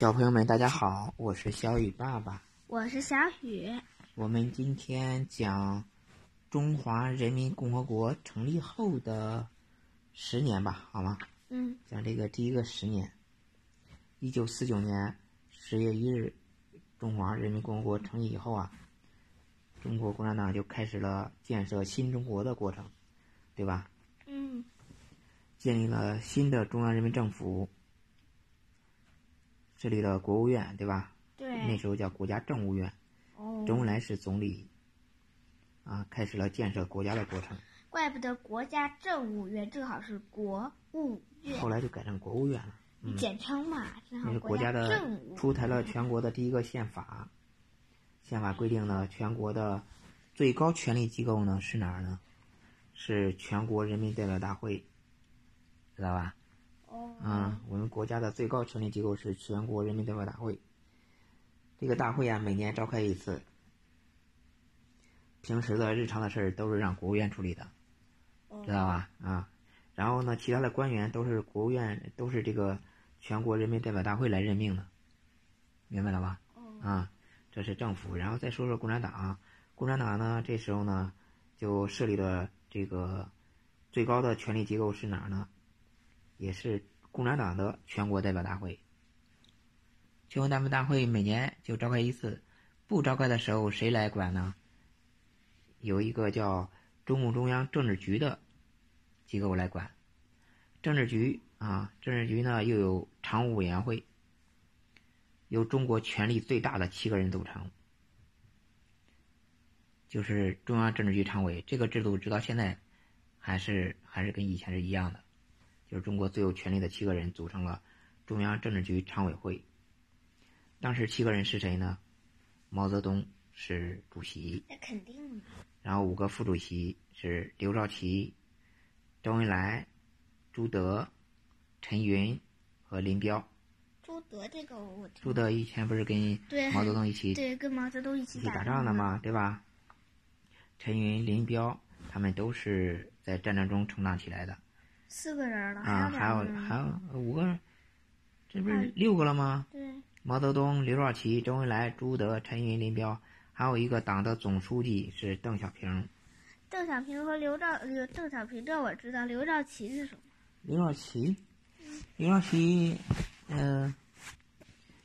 小朋友们，大家好，我是小雨爸爸。我是小雨。我们今天讲中华人民共和国成立后的十年吧，好吗？嗯。讲这个第一个十年，一九四九年十月一日，中华人民共和国成立以后啊，中国共产党就开始了建设新中国的过程，对吧？嗯。建立了新的中央人民政府。设立了国务院，对吧？对。那时候叫国家政务院。哦。周恩来是总理。啊，开始了建设国家的过程。怪不得国家政务院正好是国务院。后来就改成国务院了。简称嘛，那是国家的出台了全国的第一个宪法。宪法规定呢，全国的最高权力机构呢是哪儿呢？是全国人民代表大会，知道吧？嗯，我们国家的最高权力机构是全国人民代表大会。这个大会啊，每年召开一次。平时的日常的事儿都是让国务院处理的，知道吧？啊，然后呢，其他的官员都是国务院，都是这个全国人民代表大会来任命的，明白了吧？啊，这是政府。然后再说说共产党，共产党呢，这时候呢，就设立的这个最高的权力机构是哪儿呢？也是共产党的全国代表大会。全国代表大会每年就召开一次，不召开的时候谁来管呢？有一个叫中共中央政治局的机构来管。政治局啊，政治局呢又有常务委员会，由中国权力最大的七个人组成，就是中央政治局常委。这个制度直到现在还是还是跟以前是一样的。就是中国最有权力的七个人组成了中央政治局常委会。当时七个人是谁呢？毛泽东是主席。那肯定然后五个副主席是刘少奇、周恩来、朱德、陈云和林彪。朱德这个我。朱德以前不是跟毛泽东一起对跟毛泽东一起打仗的吗？对吧？陈云、林彪他们都是在战争中成长起来的。四个人了啊，还有还有五个，这不是六个了吗？对。毛泽东、刘少奇、周恩来、朱德、陈云、林彪，还有一个党的总书记是邓小平。邓小平和刘兆刘邓小平这我知道，刘少奇是什么？刘少奇，刘少奇，嗯，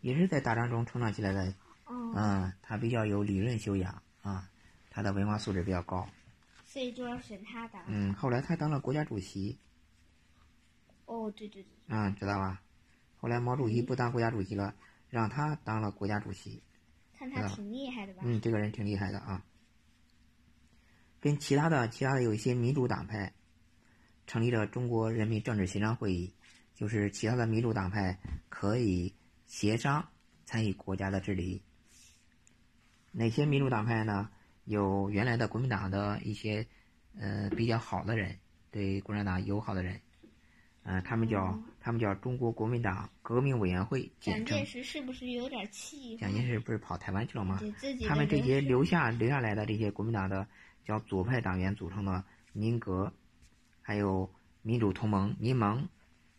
也是在打仗中成长起来的。哦。嗯，他比较有理论修养啊，他的文化素质比较高。所以就要选他当。嗯，后来他当了国家主席。哦，对对对。嗯，知道吧？后来毛主席不当国家主席了，让他当了国家主席。看他挺厉害的吧？嗯，这个人挺厉害的啊。跟其他的其他的有一些民主党派，成立了中国人民政治协商会议，就是其他的民主党派可以协商参与国家的治理。哪些民主党派呢？有原来的国民党的一些呃比较好的人，对共产党友好的人。嗯，他们叫他们叫中国国民党革命委员会，简称。蒋介石是不是有点气？蒋介石不是跑台湾去了吗？他们这些留下留下来的这些国民党的叫左派党员组成的民革，还有民主同盟民盟，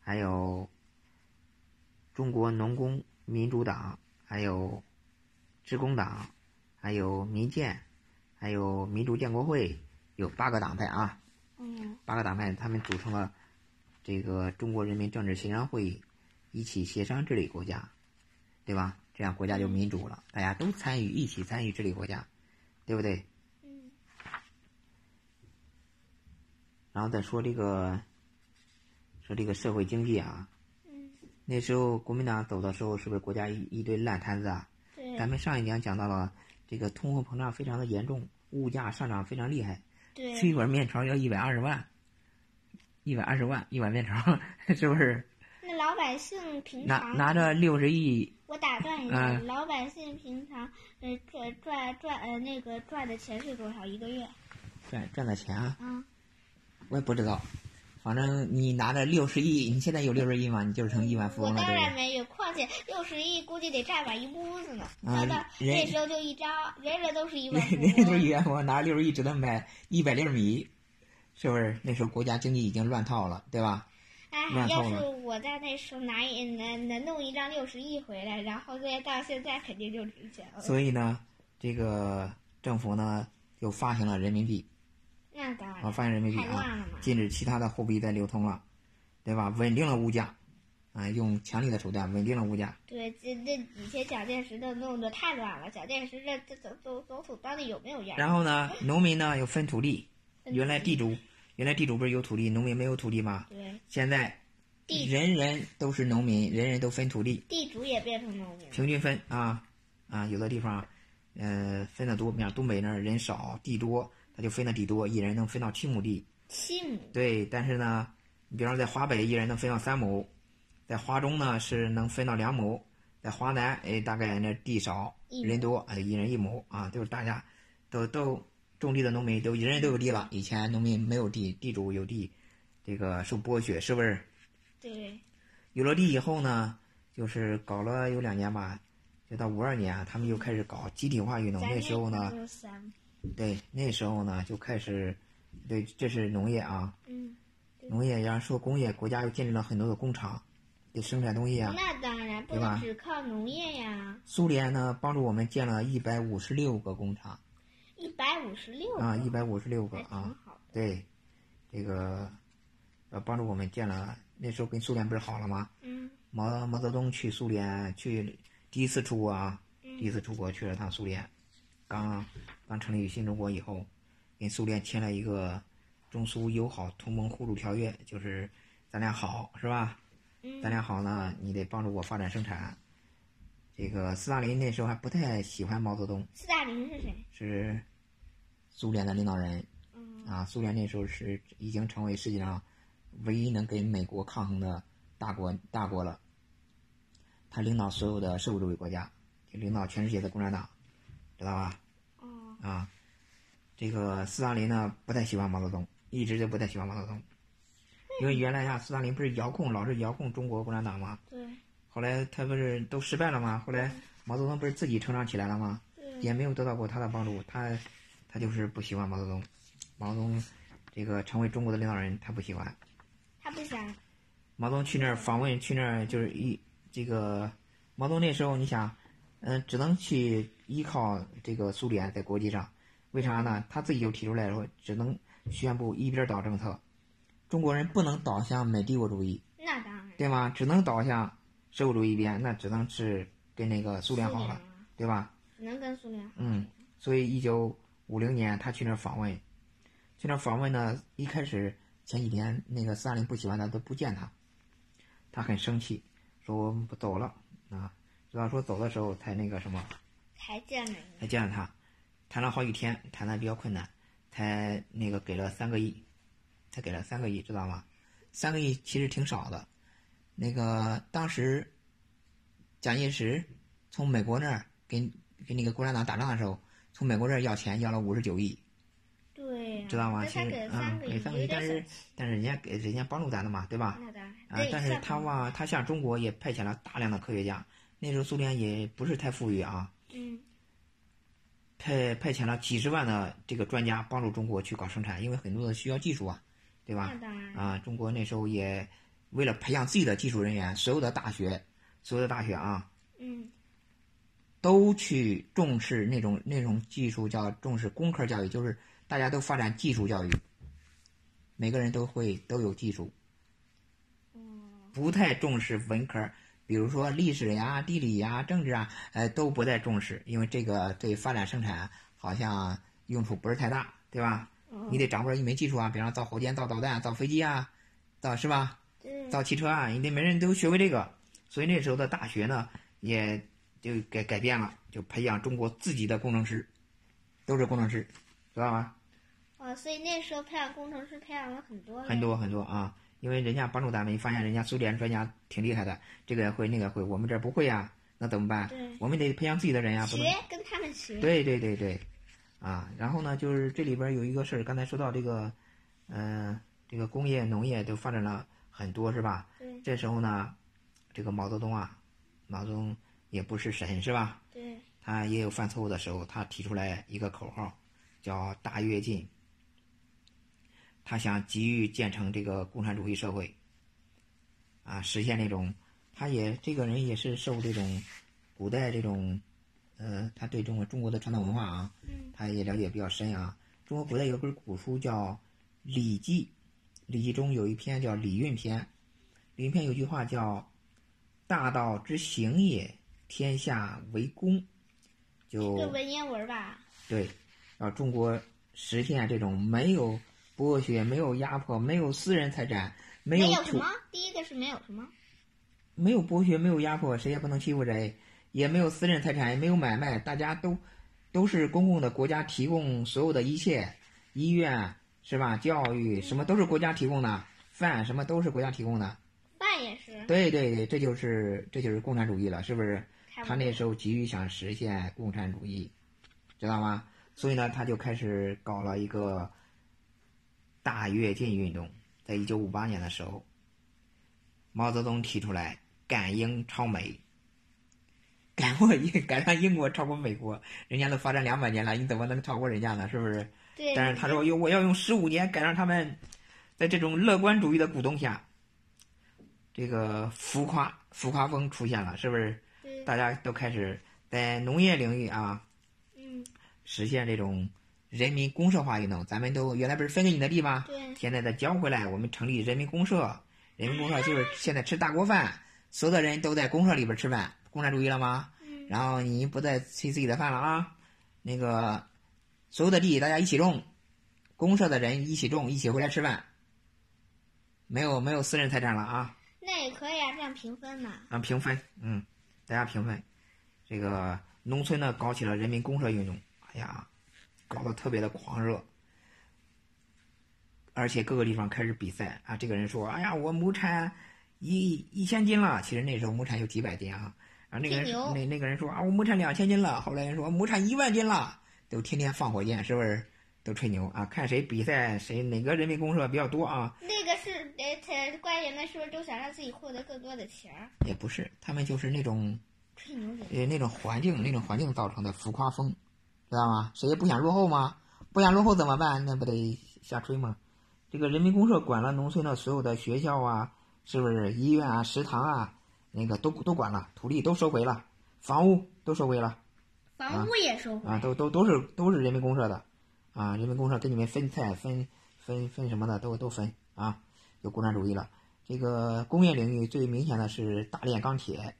还有中国农工民主党，还有职工党，还有民建，还有民主建国会，有八个党派啊。嗯。八个党派，他们组成了。这个中国人民政治协商会议一起协商治理国家，对吧？这样国家就民主了，大家都参与，一起参与治理国家，对不对？嗯。然后再说这个，说这个社会经济啊。嗯。那时候国民党走的时候，是不是国家一一堆烂摊子啊？对。咱们上一讲讲到了，这个通货膨胀非常的严重，物价上涨非常厉害。对。吃一碗面条要一百二十万。一百二十万一碗面条，是不是？那老百姓平常拿拿着六十亿，我打断一下，老百姓平常呃赚赚赚呃那个赚的钱是多少一个月？赚赚的钱啊？嗯，我也不知道，反正你拿着六十亿，你现在有六十亿吗？你就是成亿万富翁了。我当然没有，况且六十亿估计得占满一屋子呢。啊，那时候就一张，人人都是亿万富翁。人人都是亿万富翁，拿六十亿只能买一百粒米。是不是那时候国家经济已经乱套了，对吧？哎，要是我在那时候拿一能能弄一张六十亿回来，然后再到现在肯定就值钱了。所以呢，这个政府呢就发行了人民币。那当然。发行人民币啊，禁止其他的货币再流通了，对吧？稳定了物价，啊，用强力的手段稳定了物价。对，这这以前蒋介石的弄得太乱了。蒋介石这这总总总统到底有没有样？然后呢，农民呢又分土地，原来地主。原来地主不是有土地，农民没有土地吗？对。现在，人人都是农民，人人都分土地。地主也变成农民。平均分啊，啊，有的地方，呃，分的多，比方东北那儿人少地多，他就分的地多，一人能分到七亩地。七亩。对，但是呢，你比方在华北，一人能分到三亩，在华中呢是能分到两亩，在华南，哎，大概那地少人多，哎，一人一亩啊，就是大家都都。种地的农民都人人都有地了，以前农民没有地，地主有地，这个受剥削，是不是？对。有了地以后呢，就是搞了有两年吧，就到五二年，他们又开始搞集体化运动。那时候呢，对，那时候呢就开始，对，这是农业啊。嗯。农业，要说工业，国家又建立了很多的工厂，得生产东西啊。那当然，不能只靠农业呀。苏联呢，帮助我们建了一百五十六个工厂。一百五十六啊，一百五十六个啊，对，这个呃帮助我们建了。那时候跟苏联不是好了吗？嗯。毛毛泽东去苏联去第一次出国啊，第一次出国去了趟苏联，刚刚成立新中国以后，跟苏联签了一个中苏友好同盟互助条约，就是咱俩好是吧？嗯。咱俩好呢，你得帮助我发展生产。这个斯大林那时候还不太喜欢毛泽东。斯大林是谁？是。苏联的领导人，啊，苏联那时候是已经成为世界上唯一能跟美国抗衡的大国大国了。他领导所有的社会主义国家，领导全世界的共产党，知道吧？啊，这个斯大林呢不太喜欢毛泽东，一直就不太喜欢毛泽东，因为原来呀，斯大林不是遥控，老是遥控中国共产党吗？对。后来他不是都失败了吗？后来毛泽东不是自己成长起来了吗？也没有得到过他的帮助，他。他就是不喜欢毛泽东，毛泽东这个成为中国的领导人，他不喜欢。他不想。毛泽东去那儿访问，去那儿就是一这个毛泽东那时候，你想，嗯，只能去依靠这个苏联在国际上，为啥呢？他自己就提出来说，只能宣布一边倒政策，中国人不能倒向美帝国主义。那当然。对吗？只能倒向社会主义一边，那只能是跟那个苏联好了，对吧？只能跟苏联。嗯，所以一九。五零年，他去那儿访问，去那儿访问呢。一开始前几天，那个斯大林不喜欢他，都不见他，他很生气，说我们不走了啊。直到说走的时候才那个什么，才见了，才见了他，谈了好几天，谈的比较困难，才那个给了三个亿，才给了三个亿，知道吗？三个亿其实挺少的。那个当时蒋介石从美国那儿跟跟那个共产党打仗的时候。从美国这儿要钱，要了五十九亿，对，知道吗？其实，嗯，给三个亿，但是但是人家给人家帮助咱的嘛，对吧？啊，但是他往他向中国也派遣了大量的科学家。那时候苏联也不是太富裕啊，嗯，派派遣了几十万的这个专家帮助中国去搞生产，因为很多的需要技术啊，对吧？啊，中国那时候也为了培养自己的技术人员，所有的大学，所有的大学啊，嗯。都去重视那种那种技术，叫重视工科教育，就是大家都发展技术教育，每个人都会都有技术，不太重视文科，比如说历史呀、地理呀、政治啊，呃，都不太重视，因为这个对发展生产好像用处不是太大，对吧？你得掌握一门技术啊，比方造火箭、造导弹、造飞机啊，造是吧？造汽车啊，你得每人都学会这个，所以那时候的大学呢也。就改改变了，就培养中国自己的工程师，都是工程师，知道吗？啊，所以那时候培养工程师培养了很多。很多很多啊，因为人家帮助咱们，发现人家苏联专家挺厉害的，这个会那个会，我们这不会呀，那怎么办？我们得培养自己的人呀，学跟他们学。对对对对，啊，然后呢，就是这里边有一个事儿，刚才说到这个，嗯，这个工业、农业都发展了很多，是吧？对。这时候呢，这个毛泽东啊，毛泽东。也不是神是吧？对，他也有犯错误的时候。他提出来一个口号，叫“大跃进”。他想急于建成这个共产主义社会，啊，实现那种，他也这个人也是受这种古代这种，呃，他对中国中国的传统文化啊，他也了解比较深啊。中国古代有本古书叫《礼记》，《礼记》中有一篇叫《礼运篇》，《礼运篇》有句话叫“大道之行也，天下为公”，就文言文吧。对，啊，中国实现这种没有剥削、没有压迫、没有私人财产、没有什么？第一个是没有什么？没有剥削，没有压迫，谁也不能欺负谁，也没有私人财产，也没有买卖，大家都。都是公共的，国家提供所有的一切，医院是吧？教育什么都是国家提供的，饭什么都是国家提供的，饭也是。对对对，这就是这就是共产主义了，是不是？他那时候急于想实现共产主义，知道吗？所以呢，他就开始搞了一个大跃进运动，在一九五八年的时候，毛泽东提出来赶英超美。赶过英，赶上英国，超过美国，人家都发展两百年了，你怎么能超过人家呢？是不是？对。但是他说，用我要用十五年赶上他们，在这种乐观主义的鼓动下，这个浮夸浮夸风出现了，是不是？大家都开始在农业领域啊，嗯，实现这种人民公社化运动。咱们都原来不是分给你的地吗？对。现在再交回来，我们成立人民公社。人民公社就是现在吃大锅饭，所有的人都在公社里边吃饭。共产主义了吗？然后你不再吃自己的饭了啊？那个所有的地大家一起种，公社的人一起种，一起回来吃饭。没有没有私人财产了啊？那也可以啊，这样平分嘛。啊，平分，嗯，大家评论。这个农村呢，搞起了人民公社运动，哎呀，搞得特别的狂热，而且各个地方开始比赛啊。这个人说：“哎呀，我亩产一一千斤了。”其实那时候亩产有几百斤啊。啊，那个人那那个人说啊，我亩产两千斤了。后来人说亩产一万斤了，都天天放火箭，是不是？都吹牛啊，看谁比赛谁哪个人民公社比较多啊？那个是呃，他官员们是不是都想让自己获得更多的钱儿？也不是，他们就是那种吹牛人呃那种环境那种环境造成的浮夸风，知道吗？谁也不想落后吗？不想落后怎么办？那不得瞎吹吗？这个人民公社管了农村的所有的学校啊，是不是医院啊、食堂啊？那个都都管了，土地都收回了，房屋都收回了，房屋也收回啊，都都都是都是人民公社的，啊，人民公社给你们分菜分分分什么的都都分啊，有共产主义了。这个工业领域最明显的是大炼钢铁，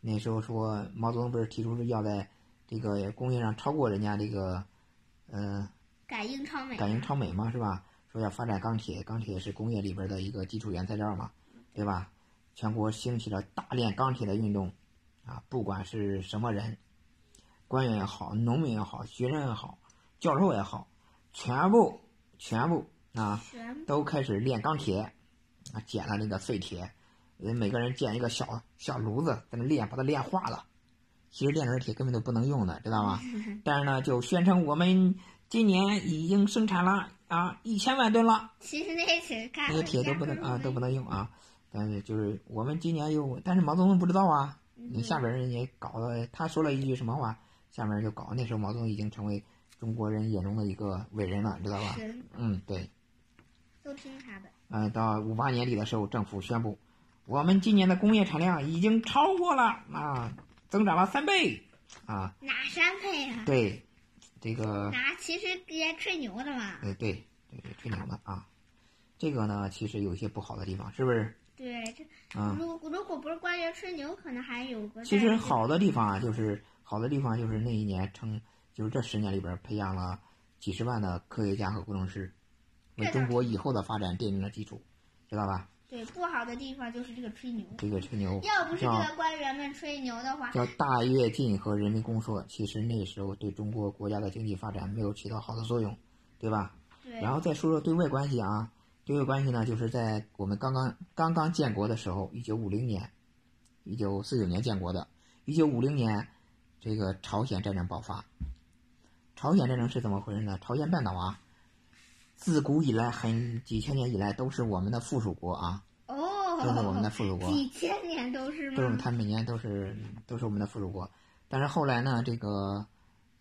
那时候说毛泽东不是提出是要在这个工业上超过人家这个，嗯，赶英超美，赶英超美嘛是吧？说要发展钢铁，钢铁是工业里边的一个基础原材料嘛，对吧？全国兴起了大炼钢铁的运动，啊，不管是什么人，官员也好，农民也好，学生也好，教授也好，全部全部啊，都开始炼钢铁，啊，捡了那个废铁，每个人建一个小小炉子在那炼，把它炼化了。其实炼成铁根本都不能用的，知道吗？但是呢，就宣称我们今年已经生产了啊一千万吨了。其实那些铁，那些铁都不能啊，都不能用啊。但是就是我们今年又，但是毛泽东不知道啊。你下边人也搞了，他说了一句什么话，下面人就搞。那时候毛泽东已经成为中国人眼中的一个伟人了，知道吧？嗯，对。都听他的。嗯，到五八年底的时候，政府宣布，我们今年的工业产量已经超过了啊，增长了三倍啊。哪三倍啊？对，这个。哪其实别吹牛的嘛。呃，对，对对，吹牛的啊。这个呢，其实有一些不好的地方，是不是？对，这如如果不是官员吹牛，可能还有个。其实好的地方啊，就是好的地方就是那一年成，就是这十年里边培养了几十万的科学家和工程师，为中国以后的发展奠定了基础，知道吧？对，不好的地方就是这个吹牛。这个吹牛。要不是这个官员们吹牛的话。叫大跃进和人民公社，其实那时候对中国国家的经济发展没有起到好的作用，对吧？对。然后再说说对外关系啊。对外关系呢，就是在我们刚刚刚刚建国的时候，一九五零年，一九四九年建国的，一九五零年，这个朝鲜战争爆发。朝鲜战争是怎么回事呢？朝鲜半岛啊，自古以来很几千年以来都是我们的附属国啊。哦。都是我们的附属国。几千年都是吗？都是，他每年都是都是我们的附属国。但是后来呢，这个，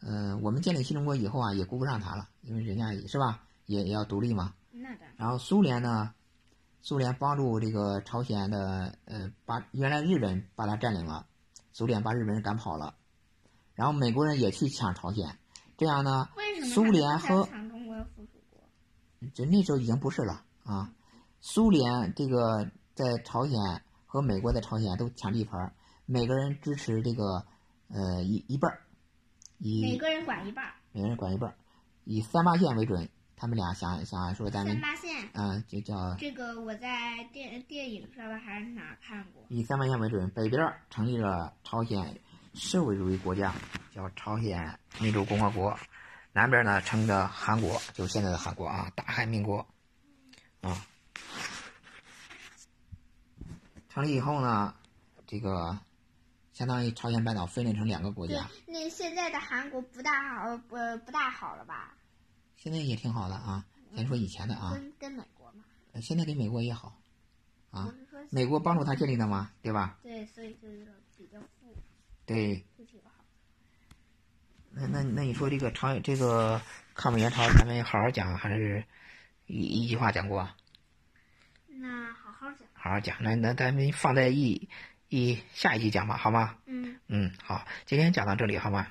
嗯，我们建立新中国以后啊，也顾不上他了，因为人家是吧，也也要独立嘛。然后苏联呢，苏联帮助这个朝鲜的，呃，把原来日本把它占领了，苏联把日本人赶跑了，然后美国人也去抢朝鲜，这样呢，苏联和就那时候已经不是了啊，苏联这个在朝鲜和美国在朝鲜都抢地盘，每个人支持这个，呃，一一半儿，以每个人管一半儿，每个人管一半儿，以三八线为准。他们俩想想说咱们三八线，嗯，就叫这个我在电电影上边还是哪看过。以三八线为准，北边成立了朝鲜社会主义国家，叫朝鲜民主共和国；南边呢，称的韩国，就是现在的韩国啊，大韩民国啊。成立以后呢，这个相当于朝鲜半岛分裂成两个国家。那现在的韩国不大好，不不大好了吧？现在也挺好的啊，先说以前的啊。跟跟美国嘛。现在跟美国也好，啊，美国帮助他建立的嘛，对吧？对，所以就是比较富。对。那那那你说这个长这个抗美援朝，咱们好好讲还是一一句话讲过？那好好讲。好好讲，那那咱们放在一一下一集讲吧，好吗？嗯。嗯，好，今天讲到这里，好吗？